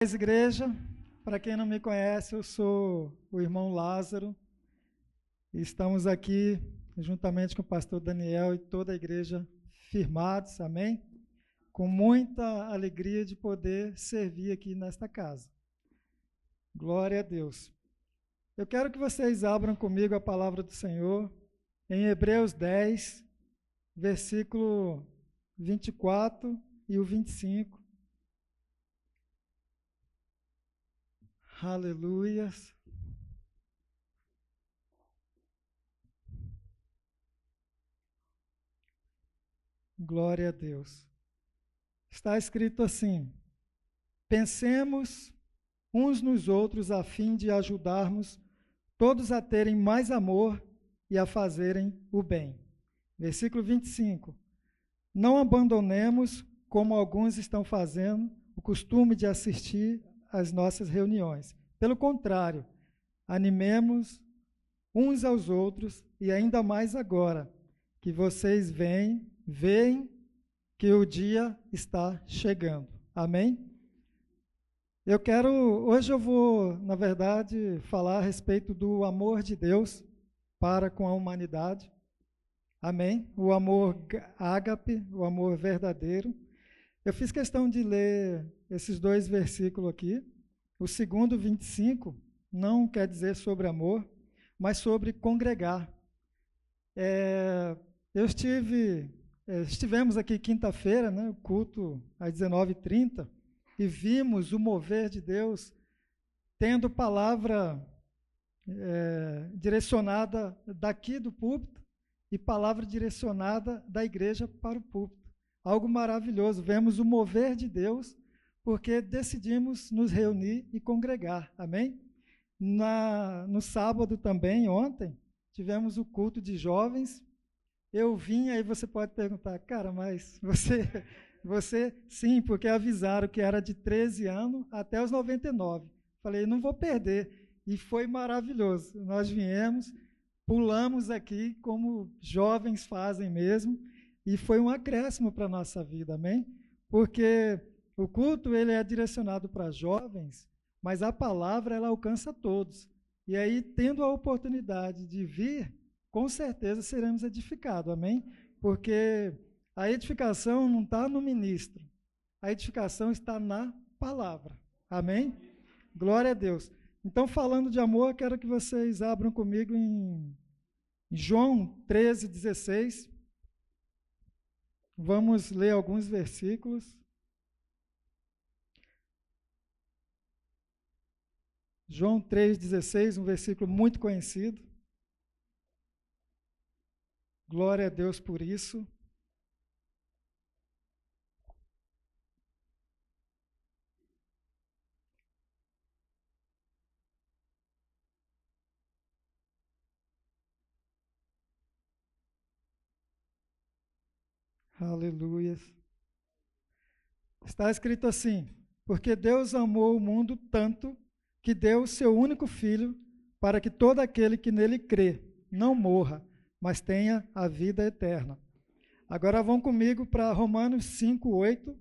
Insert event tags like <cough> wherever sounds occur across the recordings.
paz, igreja. Para quem não me conhece, eu sou o irmão Lázaro. E estamos aqui juntamente com o pastor Daniel e toda a igreja firmados, amém? Com muita alegria de poder servir aqui nesta casa. Glória a Deus. Eu quero que vocês abram comigo a palavra do Senhor em Hebreus 10, versículo 24 e o 25. Aleluias. Glória a Deus. Está escrito assim: Pensemos uns nos outros a fim de ajudarmos todos a terem mais amor e a fazerem o bem. Versículo 25. Não abandonemos, como alguns estão fazendo, o costume de assistir as nossas reuniões. Pelo contrário, animemos uns aos outros e ainda mais agora que vocês veem, veem que o dia está chegando. Amém? Eu quero, hoje eu vou, na verdade, falar a respeito do amor de Deus para com a humanidade. Amém? O amor ágape, o amor verdadeiro. Eu fiz questão de ler esses dois versículos aqui. O segundo, 25, não quer dizer sobre amor, mas sobre congregar. É, eu estive, é, estivemos aqui quinta-feira, né, o culto às 19h30, e vimos o mover de Deus tendo palavra é, direcionada daqui do púlpito e palavra direcionada da igreja para o púlpito algo maravilhoso. Vemos o mover de Deus porque decidimos nos reunir e congregar. Amém? Na, no sábado também, ontem, tivemos o culto de jovens. Eu vim, aí você pode perguntar, cara, mas você, <laughs> você, sim, porque avisaram que era de 13 anos até os 99. Falei, não vou perder. E foi maravilhoso. Nós viemos, pulamos aqui como jovens fazem mesmo e foi um acréscimo para a nossa vida, amém? Porque o culto ele é direcionado para jovens, mas a palavra ela alcança todos. E aí, tendo a oportunidade de vir, com certeza seremos edificados, amém? Porque a edificação não está no ministro, a edificação está na palavra, amém? Glória a Deus. Então, falando de amor, quero que vocês abram comigo em João 13, 16. Vamos ler alguns versículos. João 3,16, um versículo muito conhecido. Glória a Deus por isso. Aleluia. Está escrito assim: Porque Deus amou o mundo tanto que deu o seu único filho para que todo aquele que nele crê não morra, mas tenha a vida eterna. Agora vão comigo para Romanos 5, 8.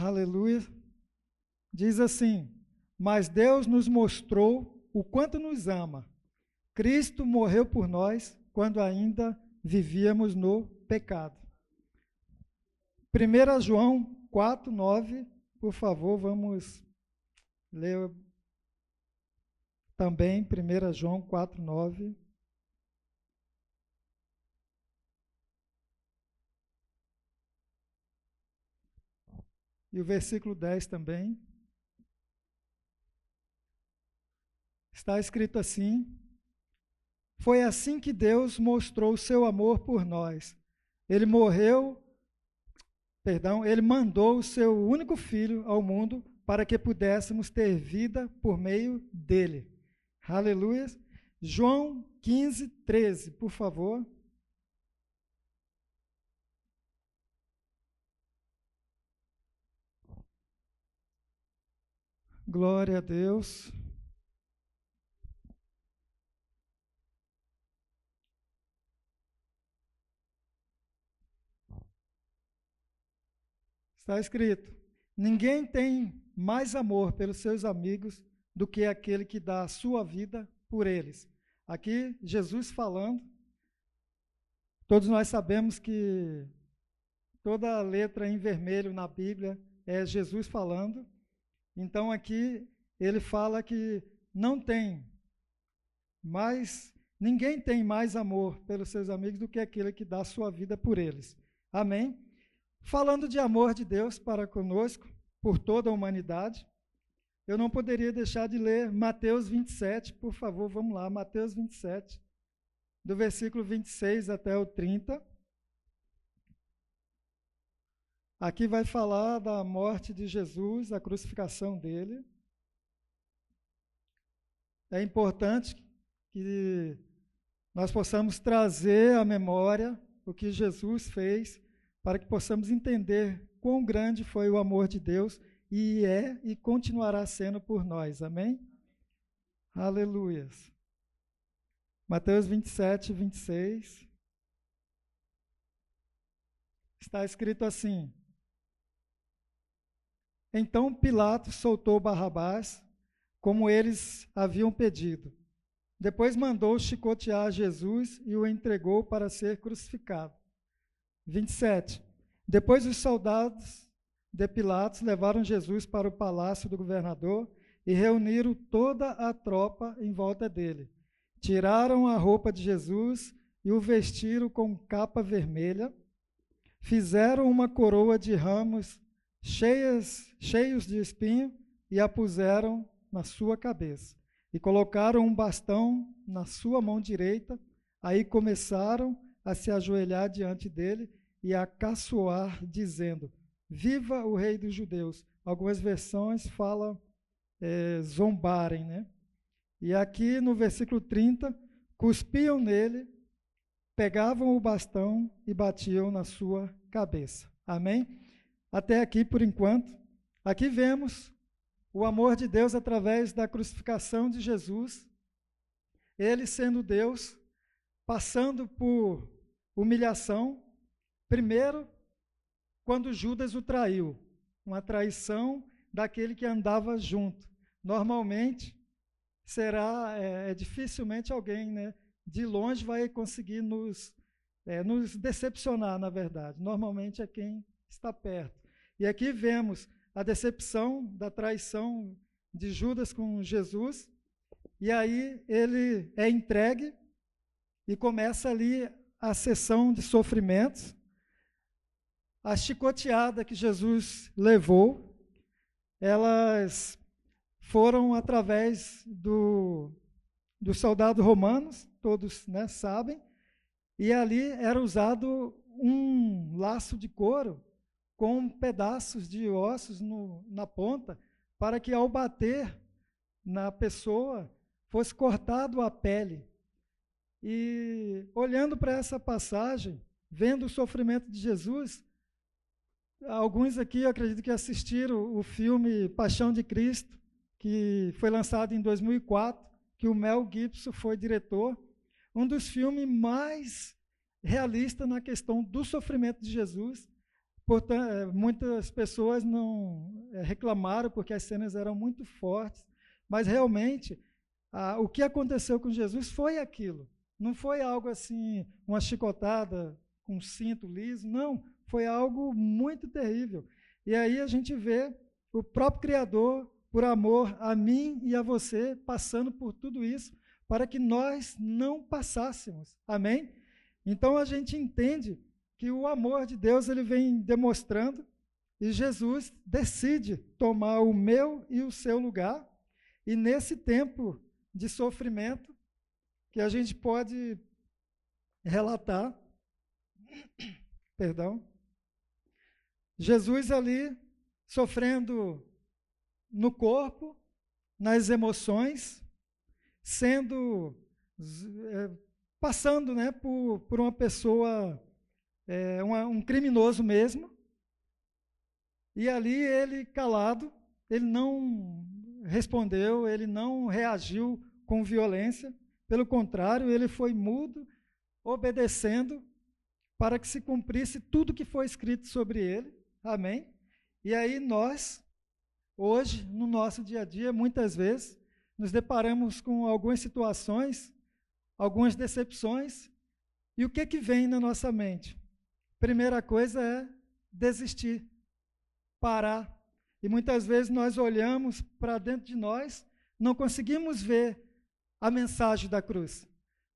Aleluia. Diz assim: Mas Deus nos mostrou o quanto nos ama. Cristo morreu por nós quando ainda vivíamos no pecado. 1 João 4, 9, por favor, vamos ler também 1 João 4, 9. E o versículo 10 também. Está escrito assim: Foi assim que Deus mostrou o seu amor por nós. Ele morreu, perdão, ele mandou o seu único filho ao mundo para que pudéssemos ter vida por meio dele. Aleluia. João 15, 13, por favor. Glória a Deus. Está escrito: Ninguém tem mais amor pelos seus amigos do que aquele que dá a sua vida por eles. Aqui, Jesus falando, todos nós sabemos que toda a letra em vermelho na Bíblia é Jesus falando, então, aqui, ele fala que não tem mais, ninguém tem mais amor pelos seus amigos do que aquele que dá sua vida por eles. Amém? Falando de amor de Deus para conosco, por toda a humanidade, eu não poderia deixar de ler Mateus 27, por favor, vamos lá, Mateus 27, do versículo 26 até o 30. Aqui vai falar da morte de Jesus, a crucificação dele. É importante que nós possamos trazer à memória o que Jesus fez, para que possamos entender quão grande foi o amor de Deus e é e continuará sendo por nós. Amém? Aleluias. Mateus 27, 26. Está escrito assim: Então Pilatos soltou Barrabás, como eles haviam pedido. Depois mandou chicotear Jesus e o entregou para ser crucificado. 27. Depois os soldados de Pilatos levaram Jesus para o palácio do governador e reuniram toda a tropa em volta dele. Tiraram a roupa de Jesus e o vestiram com capa vermelha. Fizeram uma coroa de ramos cheias, cheios de espinho e a puseram na sua cabeça. E colocaram um bastão na sua mão direita. Aí começaram a se ajoelhar diante dele e a caçoar, dizendo: Viva o rei dos judeus. Algumas versões falam é, zombarem, né? E aqui no versículo 30, cuspiam nele, pegavam o bastão e batiam na sua cabeça. Amém? Até aqui por enquanto. Aqui vemos o amor de Deus através da crucificação de Jesus. Ele sendo Deus, passando por humilhação, primeiro quando Judas o traiu, uma traição daquele que andava junto. Normalmente será é, é, dificilmente alguém, né, de longe vai conseguir nos é, nos decepcionar, na verdade. Normalmente é quem está perto. E aqui vemos a decepção da traição de Judas com Jesus. E aí ele é entregue e começa ali a sessão de sofrimentos a chicoteada que Jesus levou, elas foram através do, dos soldados romanos, todos né, sabem, e ali era usado um laço de couro com pedaços de ossos no, na ponta, para que ao bater na pessoa fosse cortado a pele. E olhando para essa passagem, vendo o sofrimento de Jesus, Alguns aqui, eu acredito que assistiram o filme Paixão de Cristo, que foi lançado em 2004, que o Mel Gibson foi diretor. Um dos filmes mais realistas na questão do sofrimento de Jesus. Portanto, eh, muitas pessoas não eh, reclamaram porque as cenas eram muito fortes, mas realmente o que aconteceu com Jesus foi aquilo. Não foi algo assim, uma chicotada com um cinto liso, não foi algo muito terrível. E aí a gente vê o próprio Criador, por amor a mim e a você, passando por tudo isso, para que nós não passássemos. Amém? Então a gente entende que o amor de Deus ele vem demonstrando e Jesus decide tomar o meu e o seu lugar. E nesse tempo de sofrimento que a gente pode relatar, perdão, Jesus ali sofrendo no corpo, nas emoções, sendo é, passando, né, por, por uma pessoa, é, uma, um criminoso mesmo. E ali ele calado, ele não respondeu, ele não reagiu com violência. Pelo contrário, ele foi mudo, obedecendo para que se cumprisse tudo que foi escrito sobre ele. Amém? E aí nós, hoje, no nosso dia a dia, muitas vezes, nos deparamos com algumas situações, algumas decepções, e o que que vem na nossa mente? Primeira coisa é desistir, parar. E muitas vezes nós olhamos para dentro de nós, não conseguimos ver a mensagem da cruz.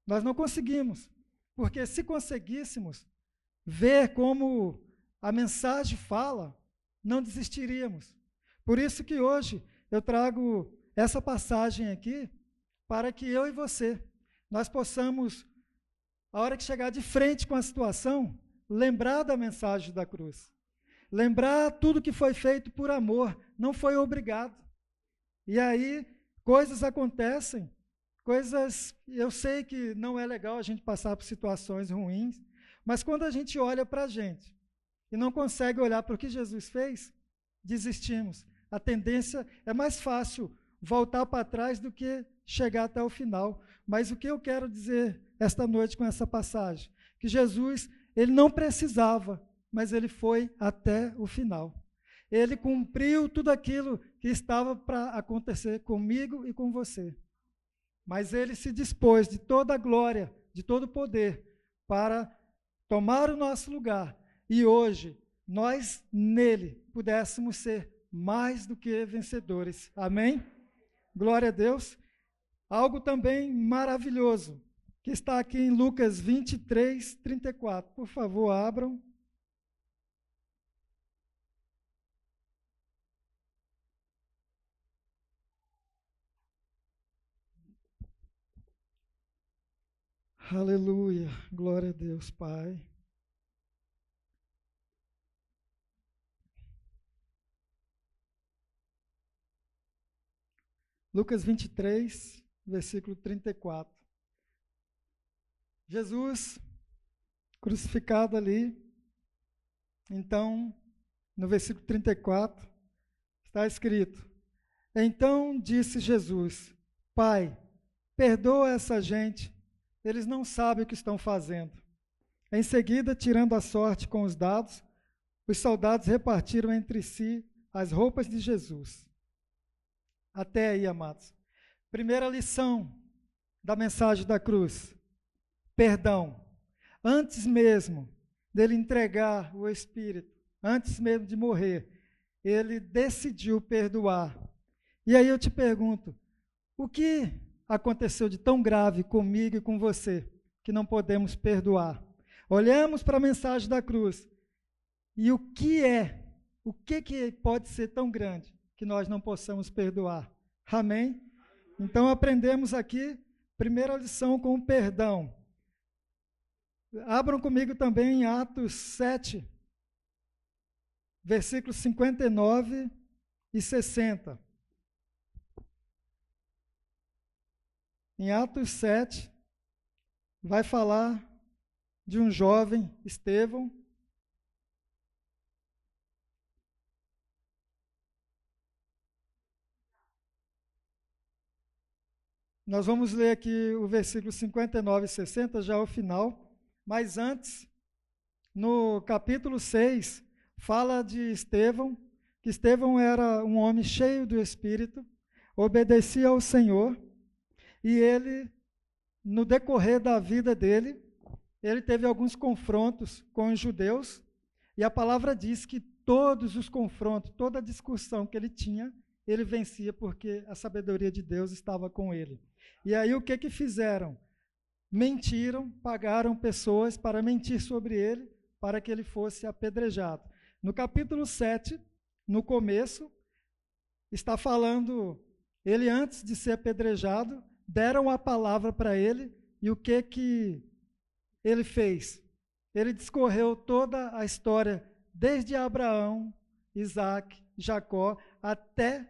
Nós não conseguimos, porque se conseguíssemos ver como a mensagem fala, não desistiríamos. Por isso que hoje eu trago essa passagem aqui para que eu e você nós possamos, a hora que chegar de frente com a situação, lembrar da mensagem da cruz. Lembrar tudo que foi feito por amor, não foi obrigado. E aí coisas acontecem Coisas, eu sei que não é legal a gente passar por situações ruins, mas quando a gente olha para a gente e não consegue olhar para o que Jesus fez, desistimos. A tendência é mais fácil voltar para trás do que chegar até o final. Mas o que eu quero dizer esta noite com essa passagem? Que Jesus, ele não precisava, mas ele foi até o final. Ele cumpriu tudo aquilo que estava para acontecer comigo e com você. Mas ele se dispôs de toda a glória, de todo o poder, para tomar o nosso lugar. E hoje, nós nele pudéssemos ser mais do que vencedores. Amém? Glória a Deus. Algo também maravilhoso, que está aqui em Lucas 23, 34. Por favor, abram. Aleluia, glória a Deus, Pai. Lucas 23, versículo 34. Jesus crucificado ali. Então, no versículo 34, está escrito: Então disse Jesus: Pai, perdoa essa gente eles não sabem o que estão fazendo. Em seguida, tirando a sorte com os dados, os soldados repartiram entre si as roupas de Jesus. Até aí, amados. Primeira lição da mensagem da cruz: perdão. Antes mesmo dele entregar o Espírito, antes mesmo de morrer, ele decidiu perdoar. E aí eu te pergunto: o que aconteceu de tão grave comigo e com você que não podemos perdoar? Olhamos para a mensagem da cruz e o que é, o que, que pode ser tão grande que nós não possamos perdoar? Amém? Então aprendemos aqui, primeira lição com o perdão. Abram comigo também em Atos 7, versículos 59 e 60. Em Atos 7, vai falar de um jovem, Estevão, Nós vamos ler aqui o versículo 59 e 60, já ao final, mas antes, no capítulo 6, fala de Estevão, que Estevão era um homem cheio do Espírito, obedecia ao Senhor e ele, no decorrer da vida dele, ele teve alguns confrontos com os judeus, e a palavra diz que todos os confrontos, toda a discussão que ele tinha, ele vencia porque a sabedoria de Deus estava com ele. E aí o que que fizeram? Mentiram, pagaram pessoas para mentir sobre ele, para que ele fosse apedrejado. No capítulo 7, no começo, está falando, ele antes de ser apedrejado, deram a palavra para ele e o que que ele fez? Ele discorreu toda a história desde Abraão, Isaac, Jacó até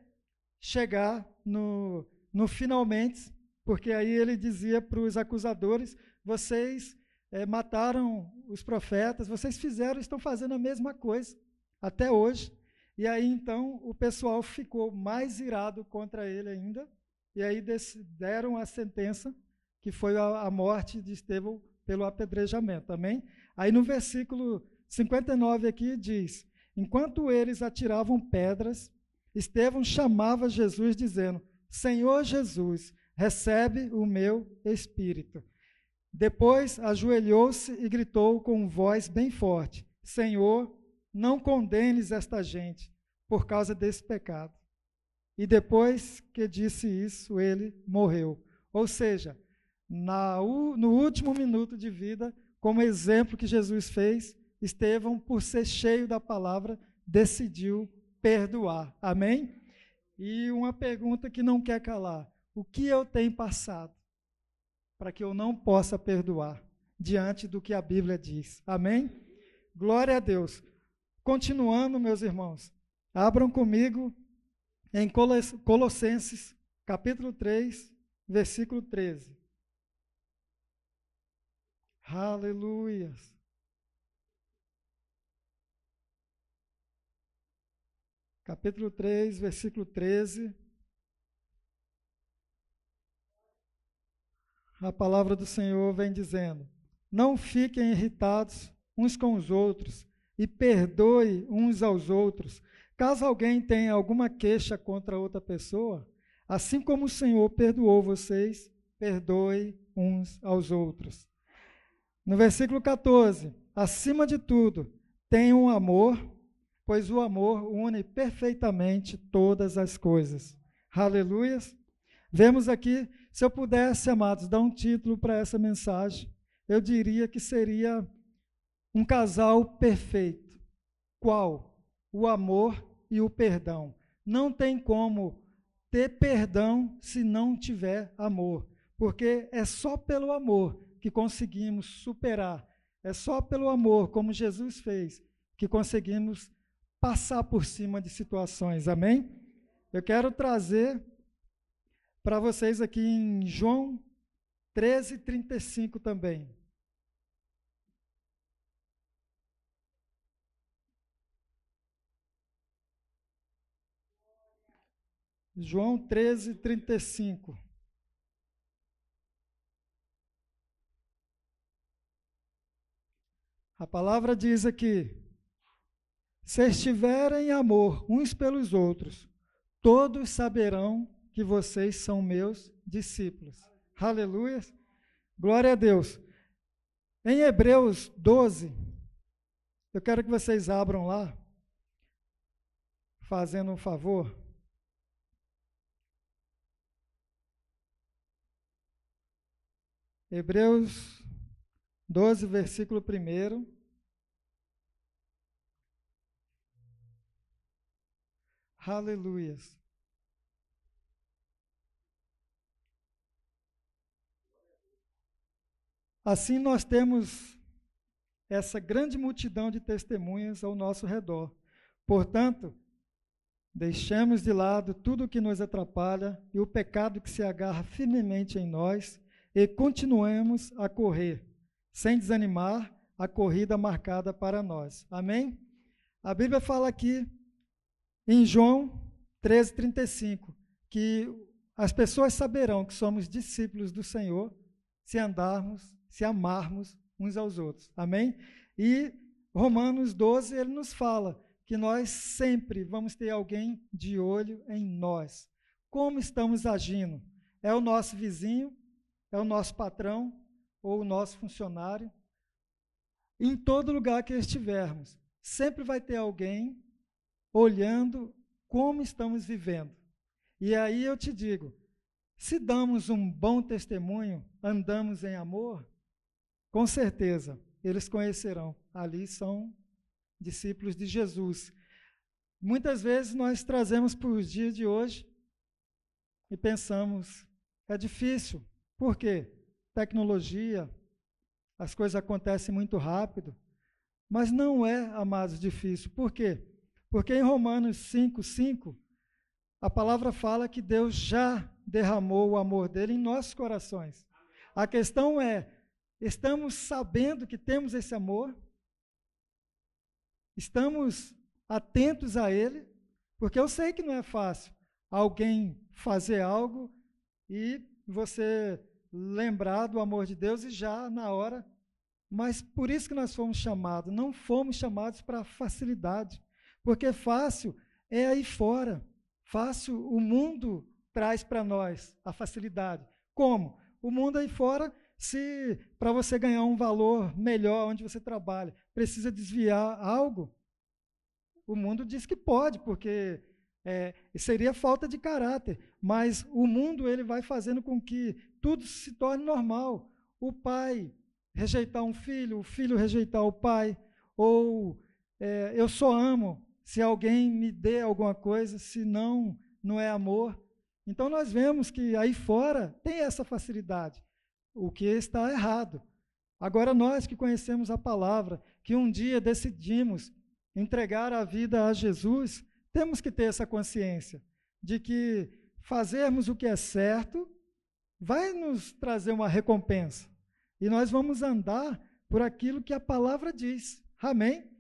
chegar no, no finalmente, porque aí ele dizia para os acusadores: vocês é, mataram os profetas, vocês fizeram, estão fazendo a mesma coisa até hoje. E aí então o pessoal ficou mais irado contra ele ainda e aí deram a sentença, que foi a, a morte de Estevão pelo apedrejamento. Amém? Aí no versículo 59 aqui diz: Enquanto eles atiravam pedras, Estevão chamava Jesus, dizendo: Senhor Jesus, recebe o meu espírito. Depois ajoelhou-se e gritou com voz bem forte: Senhor, não condenes esta gente por causa desse pecado. E depois que disse isso, ele morreu. Ou seja, na, no último minuto de vida, como exemplo que Jesus fez, Estevão, por ser cheio da palavra, decidiu perdoar. Amém? E uma pergunta que não quer calar: o que eu tenho passado para que eu não possa perdoar diante do que a Bíblia diz? Amém? Glória a Deus. Continuando, meus irmãos, abram comigo em Colossenses, capítulo 3, versículo 13. Aleluias. capítulo 3, versículo 13. A palavra do Senhor vem dizendo: Não fiquem irritados uns com os outros e perdoe uns aos outros. Caso alguém tenha alguma queixa contra outra pessoa, assim como o Senhor perdoou vocês, perdoe uns aos outros. No versículo 14: Acima de tudo, tenham amor pois o amor une perfeitamente todas as coisas. Aleluias. Vemos aqui, se eu pudesse, amados, dar um título para essa mensagem, eu diria que seria um casal perfeito. Qual? O amor e o perdão. Não tem como ter perdão se não tiver amor, porque é só pelo amor que conseguimos superar, é só pelo amor, como Jesus fez, que conseguimos passar por cima de situações, amém? Eu quero trazer para vocês aqui em João 13, 35 também. João 13, 35. A palavra diz aqui: se estiverem em amor uns pelos outros, todos saberão que vocês são meus discípulos. Aleluia. Glória a Deus. Em Hebreus 12, eu quero que vocês abram lá, fazendo um favor. Hebreus 12, versículo 1. Aleluias. Assim nós temos essa grande multidão de testemunhas ao nosso redor. Portanto, deixemos de lado tudo o que nos atrapalha e o pecado que se agarra firmemente em nós e continuemos a correr, sem desanimar a corrida marcada para nós. Amém? A Bíblia fala aqui em João 13:35, que as pessoas saberão que somos discípulos do Senhor se andarmos, se amarmos uns aos outros. Amém? E Romanos 12, ele nos fala que nós sempre vamos ter alguém de olho em nós. Como estamos agindo? É o nosso vizinho? É o nosso patrão? Ou o nosso funcionário? Em todo lugar que estivermos, sempre vai ter alguém olhando como estamos vivendo. E aí eu te digo: se damos um bom testemunho, andamos em amor, com certeza eles conhecerão. Ali são discípulos de Jesus. Muitas vezes nós trazemos para os dias de hoje e pensamos, é difícil. Por quê? Tecnologia, as coisas acontecem muito rápido. Mas não é, amados, difícil. Por quê? Porque em Romanos 5, 5, a palavra fala que Deus já derramou o amor dele em nossos corações. A questão é: estamos sabendo que temos esse amor? Estamos atentos a ele? Porque eu sei que não é fácil alguém fazer algo e você lembrar do amor de Deus e já na hora. Mas por isso que nós fomos chamados, não fomos chamados para facilidade. Porque fácil é aí fora. Fácil o mundo traz para nós a facilidade. Como? O mundo aí fora, se para você ganhar um valor melhor onde você trabalha, precisa desviar algo, o mundo diz que pode, porque é, seria falta de caráter. Mas o mundo ele vai fazendo com que tudo se torne normal. O pai rejeitar um filho, o filho rejeitar o pai, ou é, eu só amo se alguém me dê alguma coisa, se não, não é amor. Então nós vemos que aí fora tem essa facilidade, o que está errado. Agora nós que conhecemos a palavra, que um dia decidimos entregar a vida a Jesus, temos que ter essa consciência de que fazermos o que é certo vai nos trazer uma recompensa. E nós vamos andar por aquilo que a palavra diz. Amém?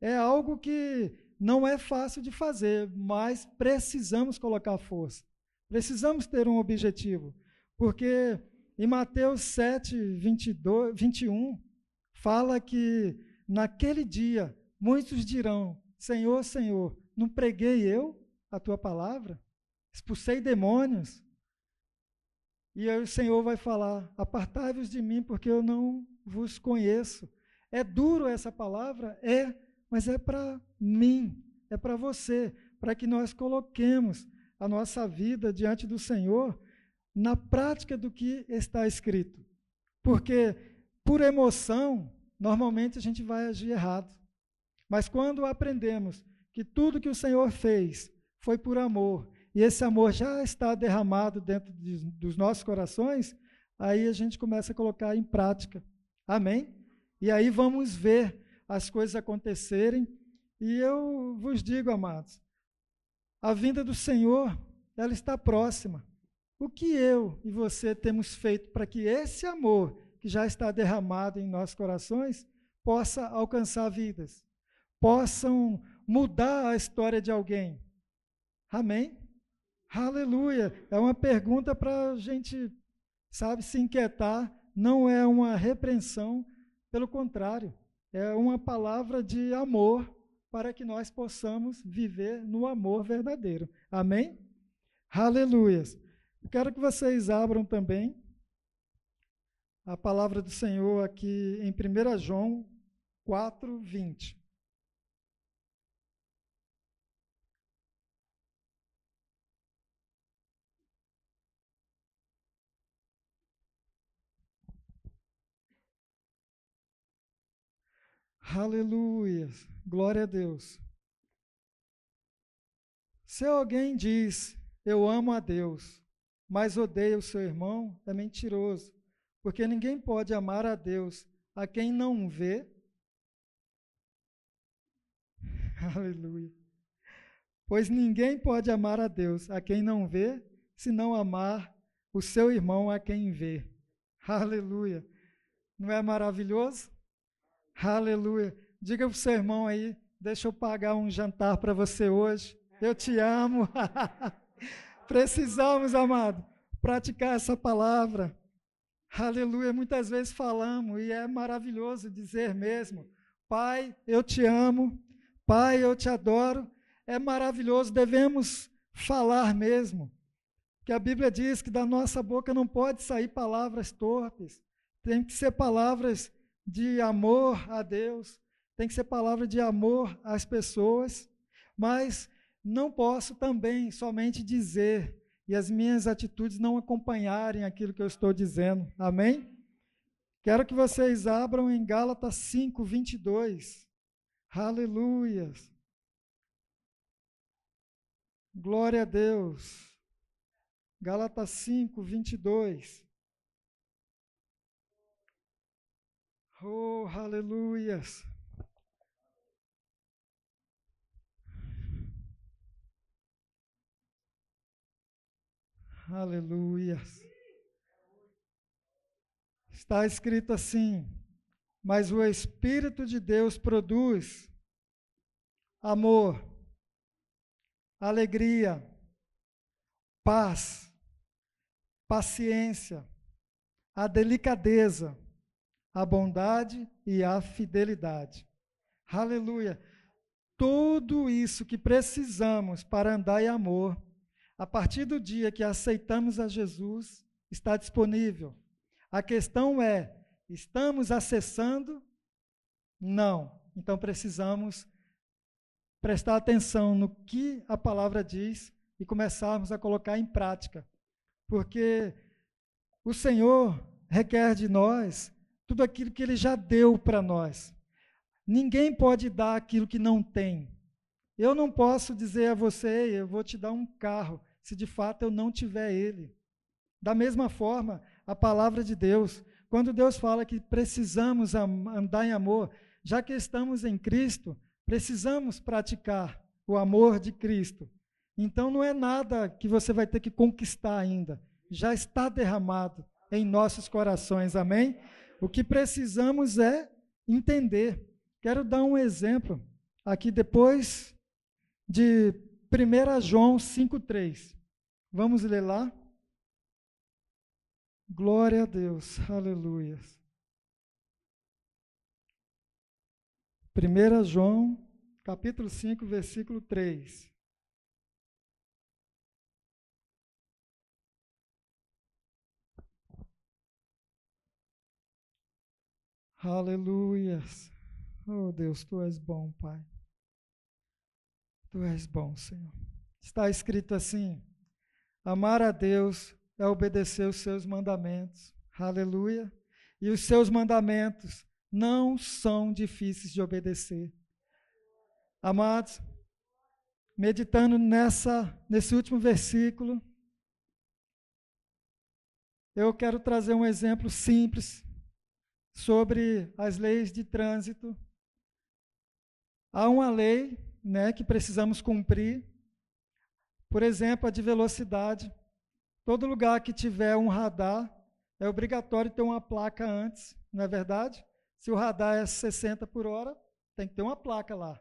É algo que não é fácil de fazer, mas precisamos colocar força. Precisamos ter um objetivo, porque em Mateus 7, 22, 21, fala que naquele dia muitos dirão: Senhor, Senhor, não preguei eu a tua palavra? Expulsei demônios? E aí o Senhor vai falar: Apartai-vos de mim, porque eu não vos conheço. É duro essa palavra? É, mas é para mim, é para você, para que nós coloquemos a nossa vida diante do Senhor na prática do que está escrito. Porque por emoção, normalmente a gente vai agir errado. Mas quando aprendemos que tudo que o Senhor fez foi por amor, e esse amor já está derramado dentro de, dos nossos corações, aí a gente começa a colocar em prática. Amém? E aí vamos ver as coisas acontecerem. E eu vos digo, amados, a vinda do Senhor, ela está próxima. O que eu e você temos feito para que esse amor que já está derramado em nossos corações possa alcançar vidas, possam mudar a história de alguém? Amém? Aleluia! É uma pergunta para a gente, sabe, se inquietar, não é uma repreensão, pelo contrário, é uma palavra de amor para que nós possamos viver no amor verdadeiro. Amém? Aleluias. Eu quero que vocês abram também a palavra do Senhor aqui em 1 João 4, 20. Aleluia, glória a Deus. Se alguém diz, eu amo a Deus, mas odeia o seu irmão, é mentiroso, porque ninguém pode amar a Deus a quem não vê. <laughs> Aleluia. Pois ninguém pode amar a Deus a quem não vê, se não amar o seu irmão a quem vê. Aleluia. Não é maravilhoso? Aleluia. Diga para o seu irmão aí, deixa eu pagar um jantar para você hoje. Eu te amo. <laughs> Precisamos, amado, praticar essa palavra. Aleluia. Muitas vezes falamos e é maravilhoso dizer mesmo: Pai, eu te amo. Pai, eu te adoro. É maravilhoso, devemos falar mesmo. Que a Bíblia diz que da nossa boca não pode sair palavras torpes. Tem que ser palavras de amor a Deus, tem que ser palavra de amor às pessoas, mas não posso também somente dizer e as minhas atitudes não acompanharem aquilo que eu estou dizendo. Amém? Quero que vocês abram em Gálatas 5, 22. Aleluia. Glória a Deus. Gálatas 5, 22. Oh, aleluias. Aleluias. Está escrito assim: Mas o Espírito de Deus produz amor, alegria, paz, paciência, a delicadeza a bondade e a fidelidade. Aleluia. tudo isso que precisamos para andar em amor, a partir do dia que aceitamos a Jesus, está disponível. A questão é: estamos acessando? Não. Então precisamos prestar atenção no que a palavra diz e começarmos a colocar em prática. Porque o Senhor requer de nós tudo aquilo que ele já deu para nós. Ninguém pode dar aquilo que não tem. Eu não posso dizer a você, eu vou te dar um carro, se de fato eu não tiver ele. Da mesma forma, a palavra de Deus, quando Deus fala que precisamos andar em amor, já que estamos em Cristo, precisamos praticar o amor de Cristo. Então não é nada que você vai ter que conquistar ainda, já está derramado em nossos corações, amém? O que precisamos é entender. Quero dar um exemplo aqui depois de 1 João 5,3. Vamos ler lá? Glória a Deus, aleluia. 1 João, capítulo 5, versículo 3. Aleluias. Oh Deus, tu és bom, Pai. Tu és bom, Senhor. Está escrito assim: amar a Deus é obedecer os seus mandamentos. Aleluia. E os seus mandamentos não são difíceis de obedecer. Amados, meditando nessa nesse último versículo, eu quero trazer um exemplo simples sobre as leis de trânsito. Há uma lei né, que precisamos cumprir, por exemplo, a de velocidade. Todo lugar que tiver um radar, é obrigatório ter uma placa antes, não é verdade? Se o radar é 60 por hora, tem que ter uma placa lá.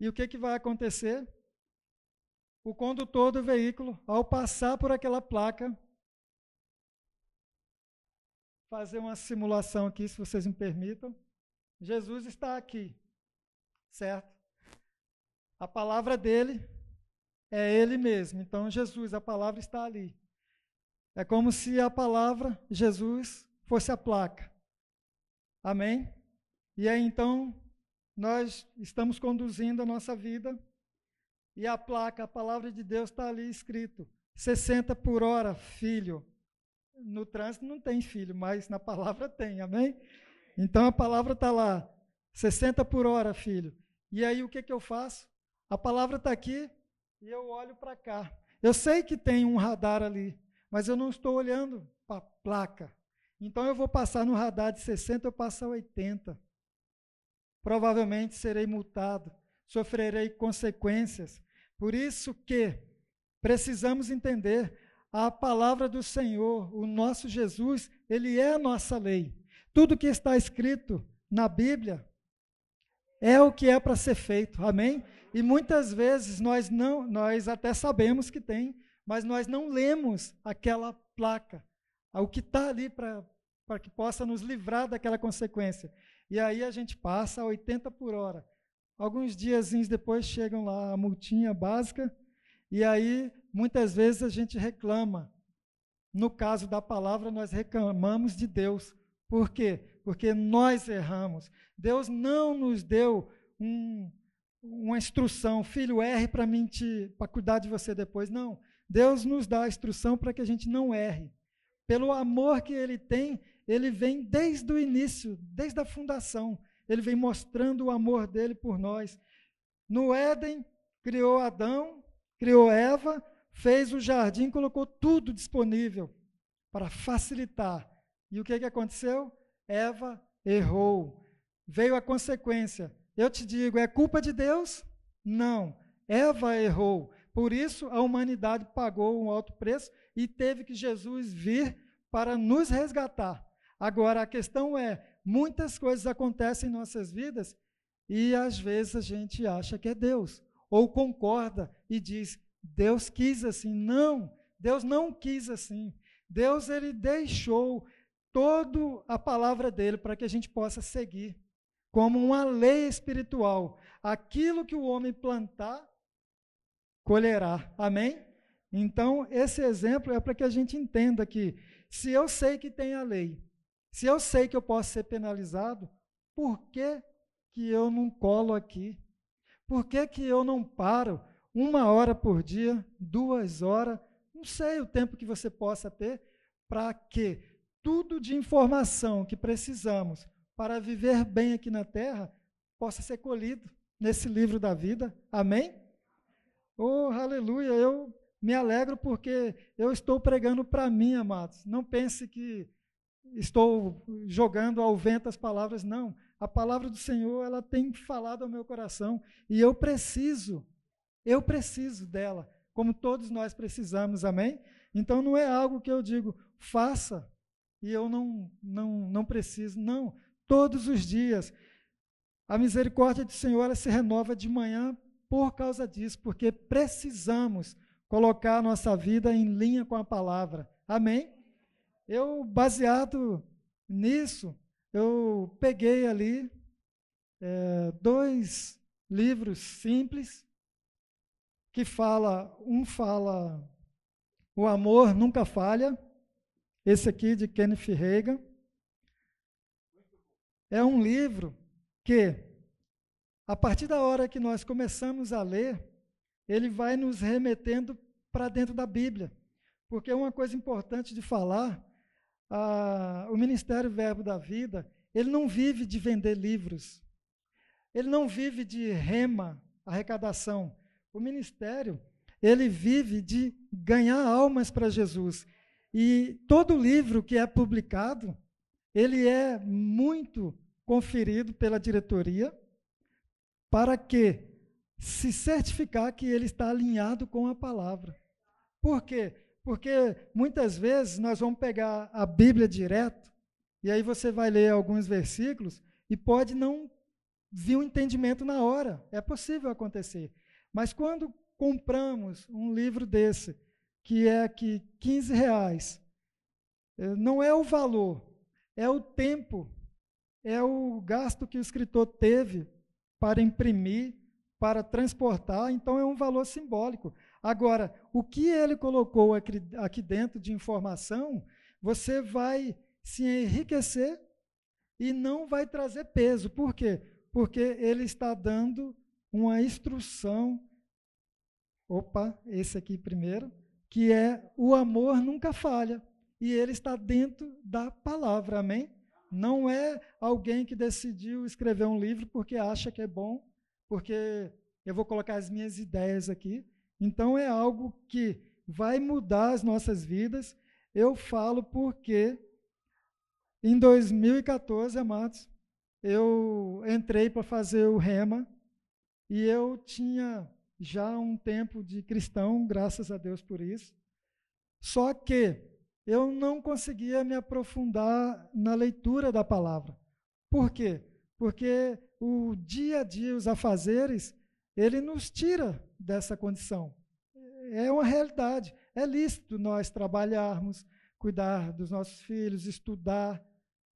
E o que, que vai acontecer? O condutor do veículo, ao passar por aquela placa, fazer uma simulação aqui, se vocês me permitam. Jesus está aqui, certo? A palavra dele é ele mesmo. Então, Jesus, a palavra está ali. É como se a palavra Jesus fosse a placa. Amém? E aí então nós estamos conduzindo a nossa vida e a placa, a palavra de Deus está ali escrito: 60 por hora, filho. No trânsito não tem filho, mas na palavra tem, amém? Então a palavra está lá, 60 por hora, filho. E aí o que, que eu faço? A palavra está aqui e eu olho para cá. Eu sei que tem um radar ali, mas eu não estou olhando para a placa. Então eu vou passar no radar de 60, eu passo a 80. Provavelmente serei multado, sofrerei consequências. Por isso que precisamos entender a palavra do Senhor, o nosso Jesus, ele é a nossa lei. Tudo que está escrito na Bíblia é o que é para ser feito. Amém? E muitas vezes nós não, nós até sabemos que tem, mas nós não lemos aquela placa, o que está ali para que possa nos livrar daquela consequência. E aí a gente passa a 80 por hora. Alguns diazinhos depois chegam lá a multinha básica, e aí muitas vezes a gente reclama. No caso da palavra, nós reclamamos de Deus. Por quê? Porque nós erramos. Deus não nos deu um, uma instrução, filho, erre para para cuidar de você depois. Não. Deus nos dá a instrução para que a gente não erre. Pelo amor que Ele tem, Ele vem desde o início, desde a fundação. Ele vem mostrando o amor dele por nós. No Éden, criou Adão, criou Eva, fez o jardim, colocou tudo disponível para facilitar. E o que, que aconteceu? Eva errou. Veio a consequência. Eu te digo, é culpa de Deus? Não. Eva errou. Por isso a humanidade pagou um alto preço e teve que Jesus vir para nos resgatar. Agora a questão é, muitas coisas acontecem em nossas vidas e às vezes a gente acha que é Deus ou concorda e diz: Deus quis assim. Não, Deus não quis assim. Deus ele deixou toda a palavra dele para que a gente possa seguir. como uma lei espiritual. Aquilo que o homem plantar, colherá. Amém? Então, esse exemplo é para que a gente entenda que se eu sei que tem a lei, se eu sei que eu posso ser penalizado, por que, que eu não colo aqui? Por que, que eu não paro uma hora por dia, duas horas, não sei o tempo que você possa ter, para que tudo de informação que precisamos para viver bem aqui na terra possa ser colhido nesse livro da vida. Amém? Oh, aleluia! Eu me alegro porque eu estou pregando para mim, amados. Não pense que estou jogando ao vento as palavras, não. A palavra do Senhor, ela tem falado ao meu coração e eu preciso, eu preciso dela, como todos nós precisamos, amém? Então não é algo que eu digo, faça e eu não, não, não preciso, não. Todos os dias. A misericórdia do Senhor se renova de manhã por causa disso, porque precisamos colocar a nossa vida em linha com a palavra. Amém? Eu, baseado nisso, eu peguei ali é, dois livros simples que fala, um fala o amor nunca falha, esse aqui de Kenneth Reagan. É um livro que, a partir da hora que nós começamos a ler, ele vai nos remetendo para dentro da Bíblia. Porque uma coisa importante de falar, a, o Ministério Verbo da Vida, ele não vive de vender livros. Ele não vive de rema, arrecadação. O ministério, ele vive de ganhar almas para Jesus. E todo livro que é publicado, ele é muito conferido pela diretoria para que se certificar que ele está alinhado com a palavra. Por quê? Porque muitas vezes nós vamos pegar a Bíblia direto, e aí você vai ler alguns versículos e pode não vir um entendimento na hora. É possível acontecer. Mas quando compramos um livro desse, que é aqui 15 reais, eh, não é o valor, é o tempo, é o gasto que o escritor teve para imprimir, para transportar, então é um valor simbólico. Agora, o que ele colocou aqui, aqui dentro de informação, você vai se enriquecer e não vai trazer peso. Por quê? Porque ele está dando uma instrução. Opa, esse aqui primeiro, que é o amor nunca falha. E ele está dentro da palavra, amém? Não é alguém que decidiu escrever um livro porque acha que é bom porque eu vou colocar as minhas ideias aqui. Então é algo que vai mudar as nossas vidas. Eu falo porque em 2014, amados, eu entrei para fazer o rema e eu tinha já um tempo de cristão, graças a Deus por isso. Só que eu não conseguia me aprofundar na leitura da palavra. Por quê? Porque o dia a dia, os afazeres, ele nos tira dessa condição. É uma realidade. É lícito nós trabalharmos, cuidar dos nossos filhos, estudar,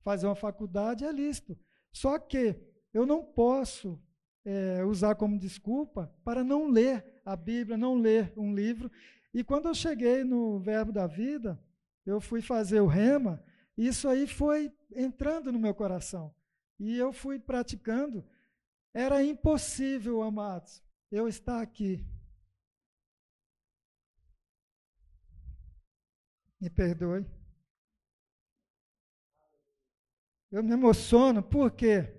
fazer uma faculdade, é lícito. Só que eu não posso é, usar como desculpa para não ler a Bíblia, não ler um livro. E quando eu cheguei no Verbo da Vida, eu fui fazer o rema, isso aí foi entrando no meu coração. E eu fui praticando. Era impossível, amados, eu estar aqui. Me perdoe. Eu me emociono, por quê?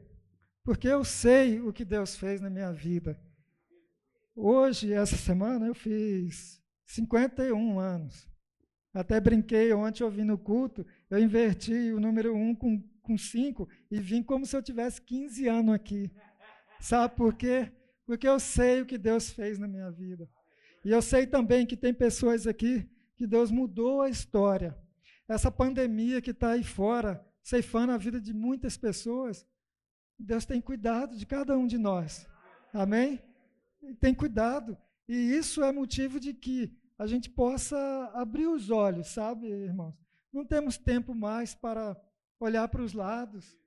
Porque eu sei o que Deus fez na minha vida. Hoje, essa semana, eu fiz 51 anos. Até brinquei ontem ouvindo o culto, eu inverti o número 1 com com cinco e vim como se eu tivesse 15 anos aqui. Sabe por quê? Porque eu sei o que Deus fez na minha vida. E eu sei também que tem pessoas aqui que Deus mudou a história. Essa pandemia que está aí fora, ceifando a vida de muitas pessoas, Deus tem cuidado de cada um de nós. Amém? Tem cuidado. E isso é motivo de que a gente possa abrir os olhos, sabe, irmãos? Não temos tempo mais para olhar para os lados.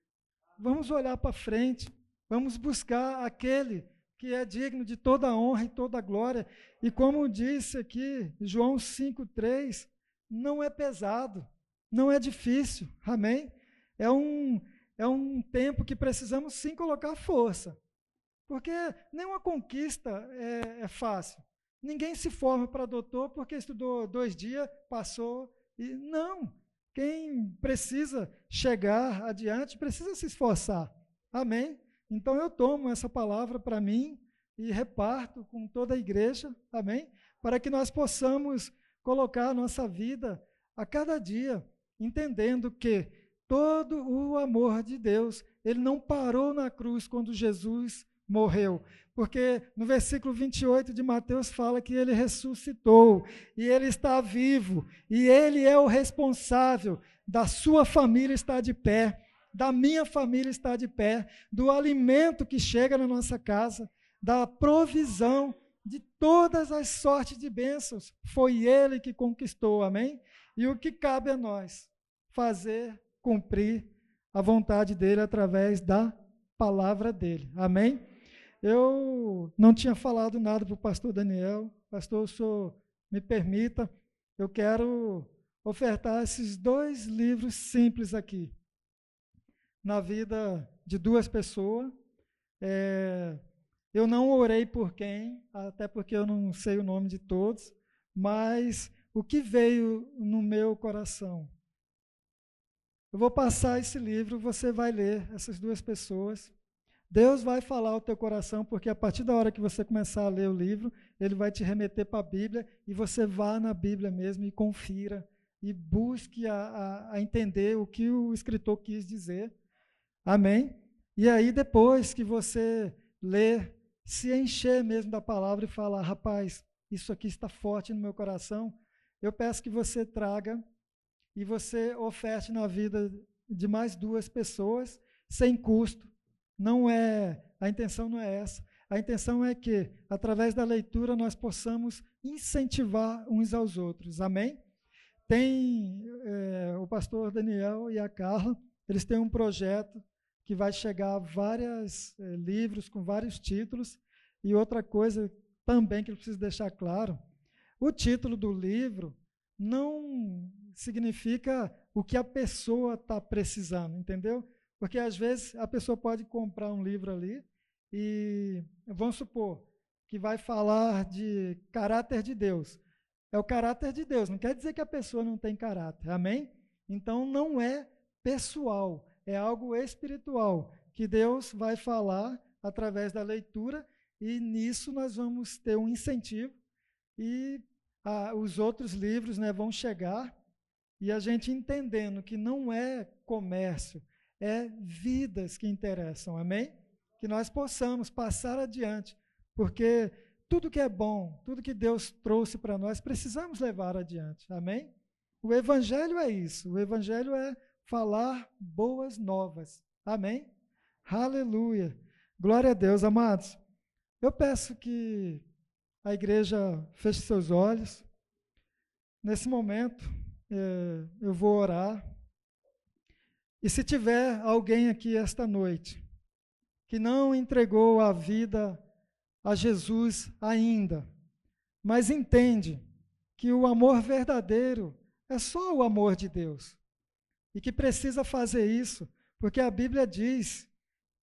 Vamos olhar para frente. Vamos buscar aquele que é digno de toda honra e toda glória. E como disse aqui, João 5,3, não é pesado, não é difícil, amém? É um, é um tempo que precisamos sim colocar força, porque nenhuma conquista é, é fácil. Ninguém se forma para doutor porque estudou dois dias, passou e não. Quem precisa chegar adiante precisa se esforçar. Amém? Então eu tomo essa palavra para mim e reparto com toda a igreja. Amém? Para que nós possamos colocar a nossa vida a cada dia, entendendo que todo o amor de Deus, ele não parou na cruz quando Jesus morreu. Porque no versículo 28 de Mateus fala que ele ressuscitou e ele está vivo e ele é o responsável da sua família estar de pé, da minha família estar de pé, do alimento que chega na nossa casa, da provisão de todas as sortes de bênçãos. Foi ele que conquistou, amém? E o que cabe a nós? Fazer cumprir a vontade dele através da palavra dele, amém? Eu não tinha falado nada para o pastor Daniel. Pastor, o senhor me permita, eu quero ofertar esses dois livros simples aqui, na vida de duas pessoas. É, eu não orei por quem, até porque eu não sei o nome de todos, mas o que veio no meu coração. Eu vou passar esse livro, você vai ler essas duas pessoas. Deus vai falar ao teu coração, porque a partir da hora que você começar a ler o livro, ele vai te remeter para a Bíblia e você vá na Bíblia mesmo e confira e busque a, a, a, entender o que o escritor quis dizer. Amém? E aí, depois que você ler, se encher mesmo da palavra e falar: rapaz, isso aqui está forte no meu coração, eu peço que você traga e você oferte na vida de mais duas pessoas, sem custo não é, a intenção não é essa. A intenção é que, através da leitura, nós possamos incentivar uns aos outros. Amém? Tem é, o pastor Daniel e a Carla, eles têm um projeto que vai chegar a vários é, livros com vários títulos. E outra coisa também que eu preciso deixar claro: o título do livro não significa o que a pessoa está precisando, entendeu? Porque às vezes a pessoa pode comprar um livro ali e vamos supor que vai falar de caráter de Deus. É o caráter de Deus, não quer dizer que a pessoa não tem caráter. Amém? Então não é pessoal, é algo espiritual que Deus vai falar através da leitura e nisso nós vamos ter um incentivo e ah, os outros livros né, vão chegar e a gente entendendo que não é comércio, é vidas que interessam, amém? Que nós possamos passar adiante, porque tudo que é bom, tudo que Deus trouxe para nós, precisamos levar adiante, amém? O Evangelho é isso, o Evangelho é falar boas novas, amém? Aleluia, glória a Deus, amados. Eu peço que a igreja feche seus olhos. Nesse momento, é, eu vou orar. E se tiver alguém aqui esta noite que não entregou a vida a Jesus ainda, mas entende que o amor verdadeiro é só o amor de Deus e que precisa fazer isso, porque a Bíblia diz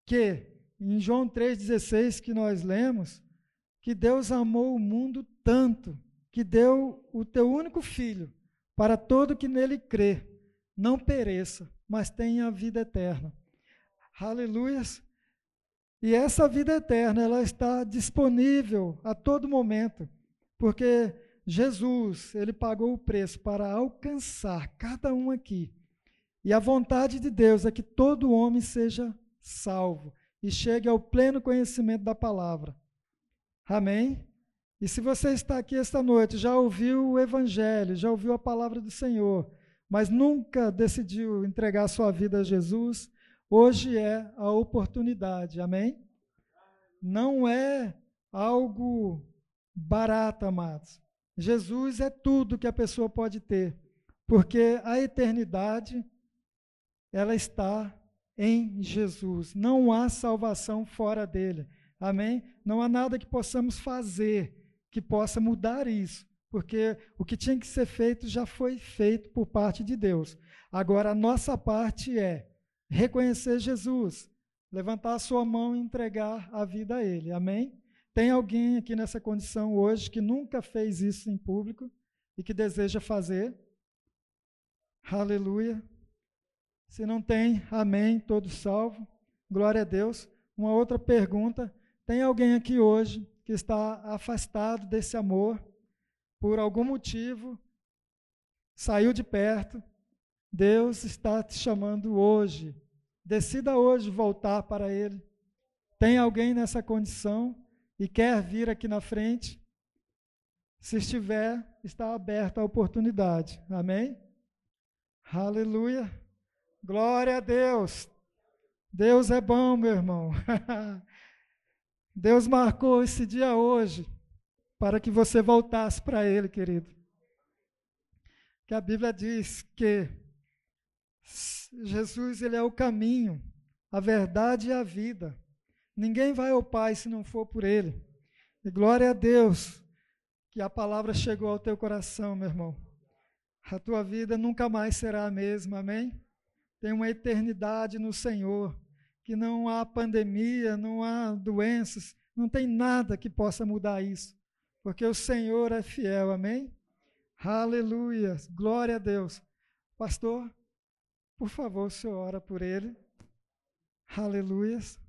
que, em João 3,16 que nós lemos, que Deus amou o mundo tanto que deu o teu único filho para todo que nele crê, não pereça, mas tenha a vida eterna. Aleluias. E essa vida eterna, ela está disponível a todo momento, porque Jesus, ele pagou o preço para alcançar cada um aqui. E a vontade de Deus é que todo homem seja salvo e chegue ao pleno conhecimento da palavra. Amém? E se você está aqui esta noite, já ouviu o evangelho, já ouviu a palavra do Senhor, mas nunca decidiu entregar sua vida a Jesus, hoje é a oportunidade, amém? Não é algo barato, amados. Jesus é tudo que a pessoa pode ter, porque a eternidade ela está em Jesus. Não há salvação fora dele. Amém? Não há nada que possamos fazer que possa mudar isso, porque o que tinha que ser feito já foi feito por parte de Deus. Agora, a nossa parte é reconhecer Jesus, levantar a sua mão e entregar a vida a Ele. Amém? Tem alguém aqui nessa condição hoje que nunca fez isso em público e que deseja fazer? Aleluia. Se não tem, amém, todos salvo. Glória a Deus. Uma outra pergunta: tem alguém aqui hoje que está afastado desse amor por algum motivo, saiu de perto? Deus está te chamando hoje. Decida hoje voltar para Ele. Tem alguém nessa condição e quer vir aqui na frente? Se estiver, está aberta a oportunidade. Amém? Aleluia. Glória a Deus. Deus é bom, meu irmão. <laughs> Deus marcou esse dia hoje para que você voltasse para Ele, querido. Que a Bíblia diz que Jesus ele é o caminho, a verdade e a vida. Ninguém vai ao Pai se não for por Ele. E glória a Deus que a palavra chegou ao teu coração, meu irmão. A tua vida nunca mais será a mesma, amém? tem uma eternidade no Senhor, que não há pandemia, não há doenças, não tem nada que possa mudar isso, porque o Senhor é fiel, amém? Aleluia, glória a Deus. Pastor, por favor, o senhor ora por ele. Aleluias.